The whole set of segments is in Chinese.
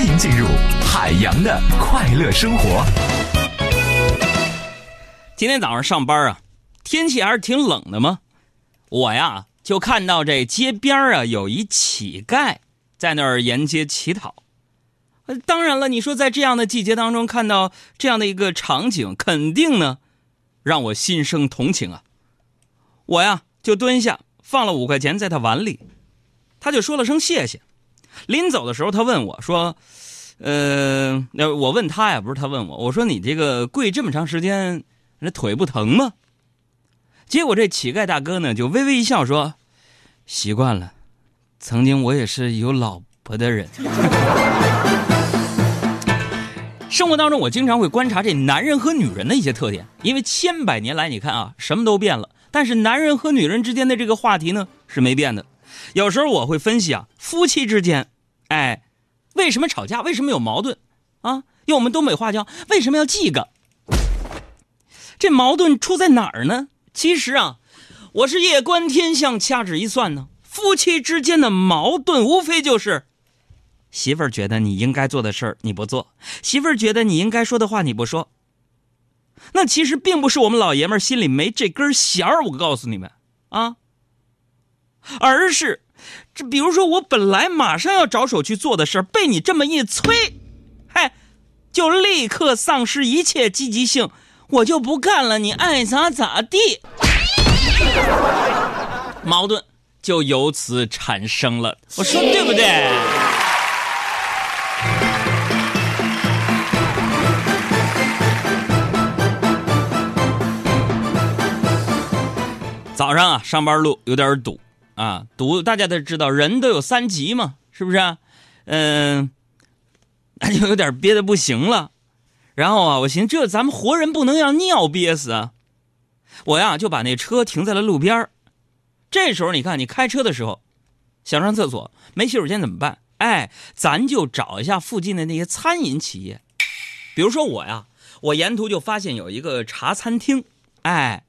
欢迎进入海洋的快乐生活。今天早上上班啊，天气还是挺冷的嘛。我呀就看到这街边啊有一乞丐在那儿沿街乞讨。当然了，你说在这样的季节当中看到这样的一个场景，肯定呢让我心生同情啊。我呀就蹲下放了五块钱在他碗里，他就说了声谢谢。临走的时候，他问我说：“呃，那我问他呀，不是他问我，我说你这个跪这么长时间，那腿不疼吗？”结果这乞丐大哥呢就微微一笑说：“习惯了，曾经我也是有老婆的人。”生活当中，我经常会观察这男人和女人的一些特点，因为千百年来，你看啊，什么都变了，但是男人和女人之间的这个话题呢是没变的。有时候我会分析啊，夫妻之间，哎，为什么吵架？为什么有矛盾？啊，用我们东北话叫为什么要记个？这矛盾出在哪儿呢？其实啊，我是夜观天象，掐指一算呢，夫妻之间的矛盾无非就是，媳妇儿觉得你应该做的事儿你不做，媳妇儿觉得你应该说的话你不说。那其实并不是我们老爷们心里没这根弦儿，我告诉你们啊，而是这比如说我本来马上要着手去做的事儿，被你这么一催，嗨，就立刻丧失一切积极性，我就不干了，你爱咋咋地，矛盾就由此产生了。我说对不对？早上啊，上班路有点堵啊，堵大家都知道，人都有三急嘛，是不是？嗯、那就有点憋得不行了。然后啊，我寻思这咱们活人不能让尿憋死啊，我呀就把那车停在了路边这时候你看，你开车的时候想上厕所没洗手间怎么办？哎，咱就找一下附近的那些餐饮企业，比如说我呀，我沿途就发现有一个茶餐厅，哎，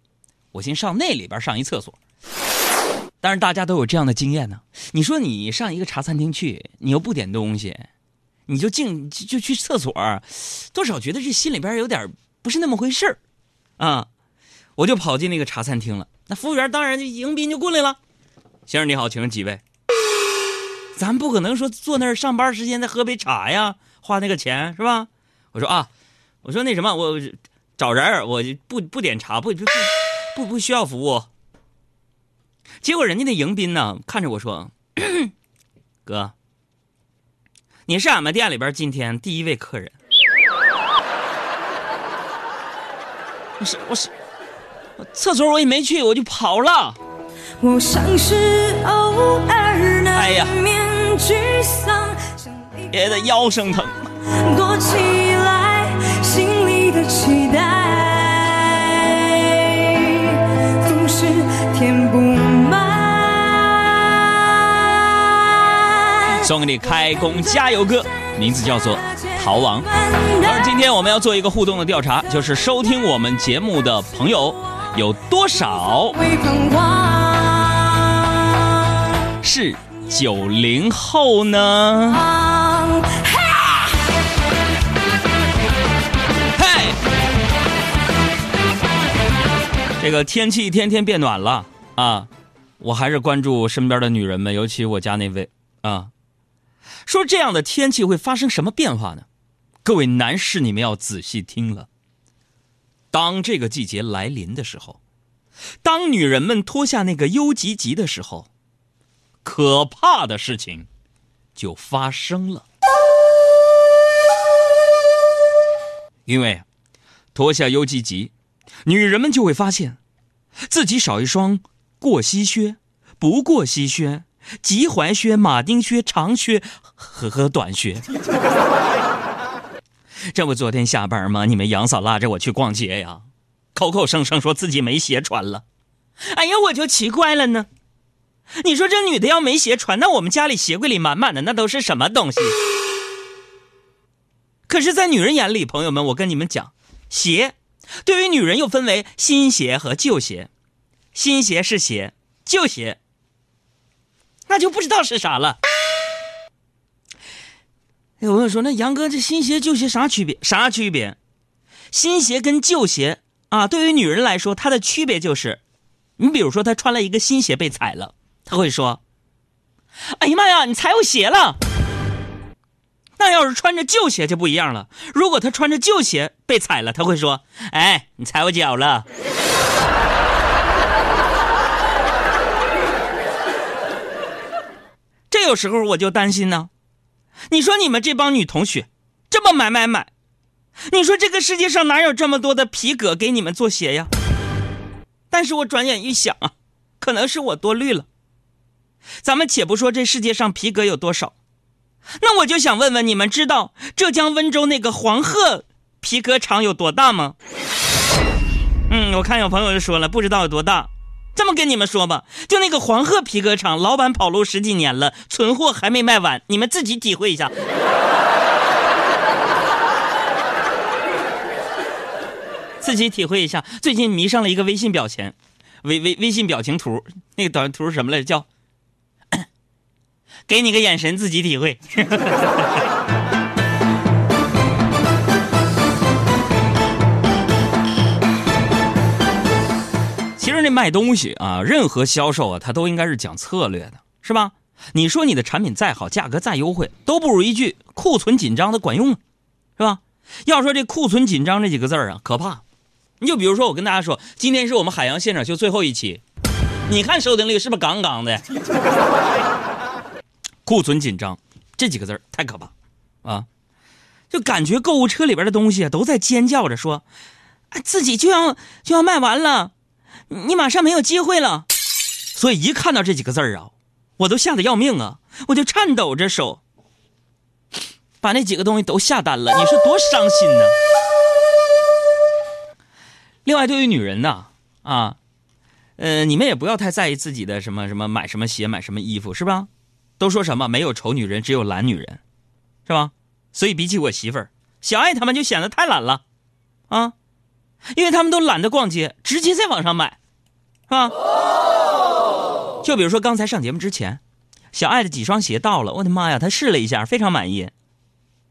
我先上那里边上一厕所。但是大家都有这样的经验呢。你说你上一个茶餐厅去，你又不点东西，你就进就去厕所，多少觉得这心里边有点不是那么回事儿啊。我就跑进那个茶餐厅了，那服务员当然就迎宾就过来了，先生你好，请问几位？咱不可能说坐那儿上班时间再喝杯茶呀，花那个钱是吧？我说啊，我说那什么，我找人，我不不点茶，不不不不需要服务。结果人家那迎宾呢，看着我说：“ 哥，你是俺们店里边今天第一位客人。”我是我是，厕所我也没去，我就跑了。我像是偶尔哎呀难免沮丧，别的腰生疼。躲起送给你开工加油歌，名字叫做《逃亡》。而今天我们要做一个互动的调查，就是收听我们节目的朋友有多少。是九零后呢？嘿，这个天气一天天变暖了啊，我还是关注身边的女人们，尤其我家那位啊。说这样的天气会发生什么变化呢？各位男士，你们要仔细听了。当这个季节来临的时候，当女人们脱下那个优吉吉的时候，可怕的事情就发生了。因为脱下优吉吉，女人们就会发现自己少一双过膝靴、不过膝靴、及踝靴、马丁靴、长靴和和短靴。这不昨天下班吗？你们杨嫂拉着我去逛街呀，口口声声说自己没鞋穿了。哎呀，我就奇怪了呢。你说这女的要没鞋穿，那我们家里鞋柜里满满的那都是什么东西？可是，在女人眼里，朋友们，我跟你们讲，鞋对于女人又分为新鞋和旧鞋，新鞋是鞋，旧鞋那就不知道是啥了。哎，我跟你说，那杨哥这新鞋旧鞋啥区别？啥区别？新鞋跟旧鞋啊，对于女人来说，它的区别就是，你比如说她穿了一个新鞋被踩了，她会说：“哎呀妈呀，你踩我鞋了。”那要是穿着旧鞋就不一样了。如果她穿着旧鞋被踩了，她会说：“哎，你踩我脚了。”这有时候我就担心呢。你说你们这帮女同学这么买买买，你说这个世界上哪有这么多的皮革给你们做鞋呀？但是我转眼一想啊，可能是我多虑了。咱们且不说这世界上皮革有多少，那我就想问问你们，知道浙江温州那个黄鹤皮革厂有多大吗？嗯，我看有朋友就说了，不知道有多大。这么跟你们说吧，就那个黄鹤皮革厂，老板跑路十几年了，存货还没卖完，你们自己体会一下。自己体会一下。最近迷上了一个微信表情，微微微信表情图，那个短图是什么来着？叫 给你个眼神，自己体会。卖东西啊，任何销售啊，它都应该是讲策略的，是吧？你说你的产品再好，价格再优惠，都不如一句库存紧张的管用，是吧？要说这库存紧张这几个字儿啊，可怕。你就比如说，我跟大家说，今天是我们海洋现场秀最后一期，你看收听率是不是杠杠的？库存紧张这几个字儿太可怕啊！就感觉购物车里边的东西啊，都在尖叫着说，啊自己就要就要卖完了。你马上没有机会了，所以一看到这几个字儿啊，我都吓得要命啊！我就颤抖着手，把那几个东西都下单了。你说多伤心呢？另外，对于女人呢，啊，呃，你们也不要太在意自己的什么什么买什么鞋、买什么衣服，是吧？都说什么没有丑女人，只有懒女人，是吧？所以比起我媳妇儿小爱他们就显得太懒了，啊，因为他们都懒得逛街，直接在网上买。是吧？就比如说刚才上节目之前，小爱的几双鞋到了，我的妈呀，她试了一下，非常满意，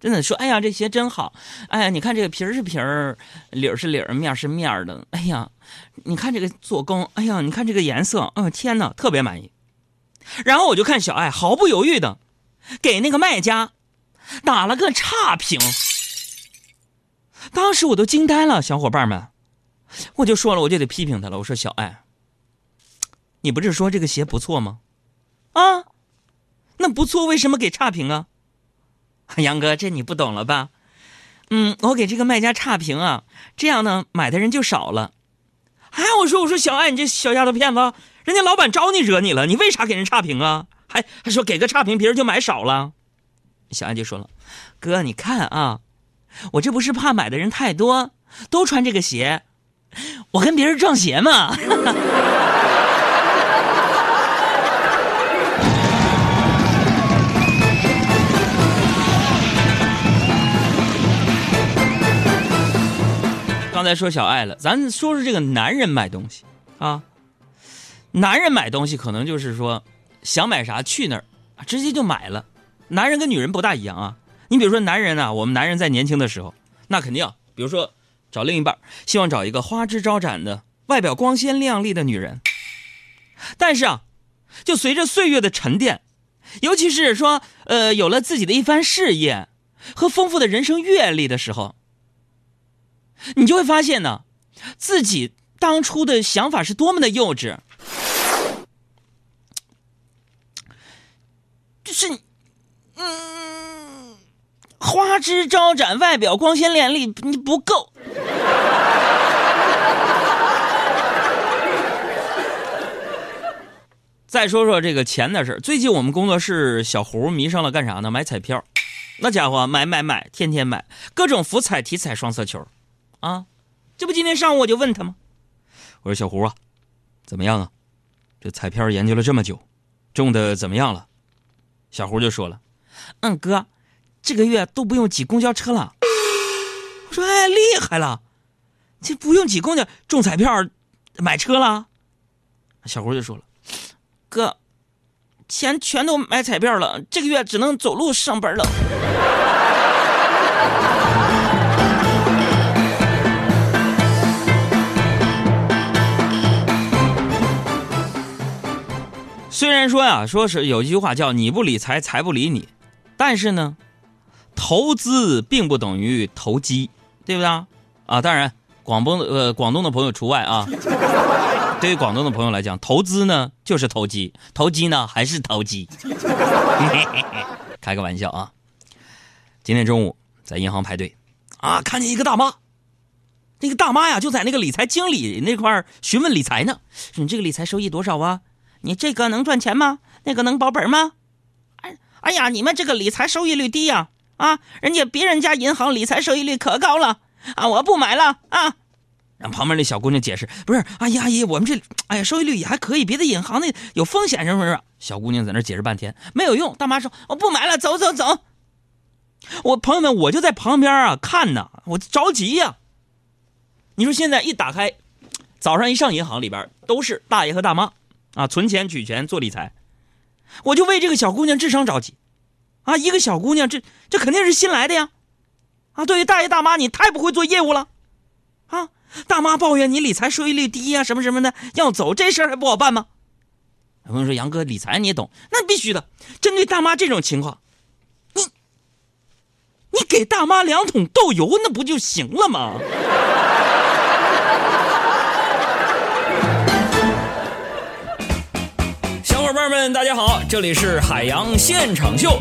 真的说，哎呀，这鞋真好，哎呀，你看这个皮儿是皮儿，里儿是里儿，面是面的，哎呀，你看这个做工，哎呀，你看这个颜色，哦天哪，特别满意。然后我就看小爱毫不犹豫的给那个卖家打了个差评，当时我都惊呆了，小伙伴们，我就说了，我就得批评他了，我说小爱。你不是说这个鞋不错吗？啊，那不错，为什么给差评啊？杨哥，这你不懂了吧？嗯，我给这个卖家差评啊，这样呢，买的人就少了。哎，我说，我说小爱，你这小丫头片子，人家老板招你惹你了，你为啥给人差评啊？还还说给个差评，别人就买少了。小爱就说了，哥，你看啊，我这不是怕买的人太多，都穿这个鞋，我跟别人撞鞋嘛。刚才说小爱了，咱说说这个男人买东西啊。男人买东西可能就是说想买啥去那儿，直接就买了。男人跟女人不大一样啊。你比如说男人啊，我们男人在年轻的时候，那肯定，比如说找另一半，希望找一个花枝招展的、外表光鲜亮丽的女人。但是啊，就随着岁月的沉淀，尤其是说呃有了自己的一番事业和丰富的人生阅历的时候。你就会发现呢，自己当初的想法是多么的幼稚，就是，嗯，花枝招展，外表光鲜亮丽，你不够。再说说这个钱的事最近我们工作室小胡迷上了干啥呢？买彩票，那家伙买买买，天天买，各种福彩、体彩、双色球。啊，这不今天上午我就问他吗？我说小胡啊，怎么样啊？这彩票研究了这么久，中的怎么样了？小胡就说了，嗯哥，这个月都不用挤公交车了。我说哎厉害了。这不用挤公交中彩票买车了。小郭就说了哥钱全都买彩票了这个月只能走路上班了。虽然说呀说是有一句话叫你不理财财不理你。但是呢投资并不等于投机，对不对啊？啊，当然，广东的呃广东的朋友除外啊。对于广东的朋友来讲，投资呢就是投机，投机呢还是投机。开个玩笑啊！今天中午在银行排队，啊，看见一个大妈，那个大妈呀就在那个理财经理那块儿询问理财呢，说你这个理财收益多少啊？你这个能赚钱吗？那个能保本吗？哎哎呀，你们这个理财收益率低呀！啊，啊人家别人家银行理财收益率可高了啊！我不买了啊！让旁边那小姑娘解释，不是阿姨阿姨，我们这哎呀收益率也还可以，别的银行那有风险什么什么。小姑娘在那解释半天没有用，大妈说我不买了，走走走。我朋友们，我就在旁边啊看呢，我着急呀。你说现在一打开，早上一上银行里边都是大爷和大妈啊，存钱取钱做理财，我就为这个小姑娘智商着急啊！一个小姑娘，这这肯定是新来的呀啊！对于大爷大妈，你太不会做业务了啊！大妈抱怨你理财收益率低呀，什么什么的，要走这事儿还不好办吗？朋友说杨哥理财你也懂，那必须的。针对大妈这种情况，你你给大妈两桶豆油，那不就行了吗？小伙伴们，大家好，这里是海洋现场秀。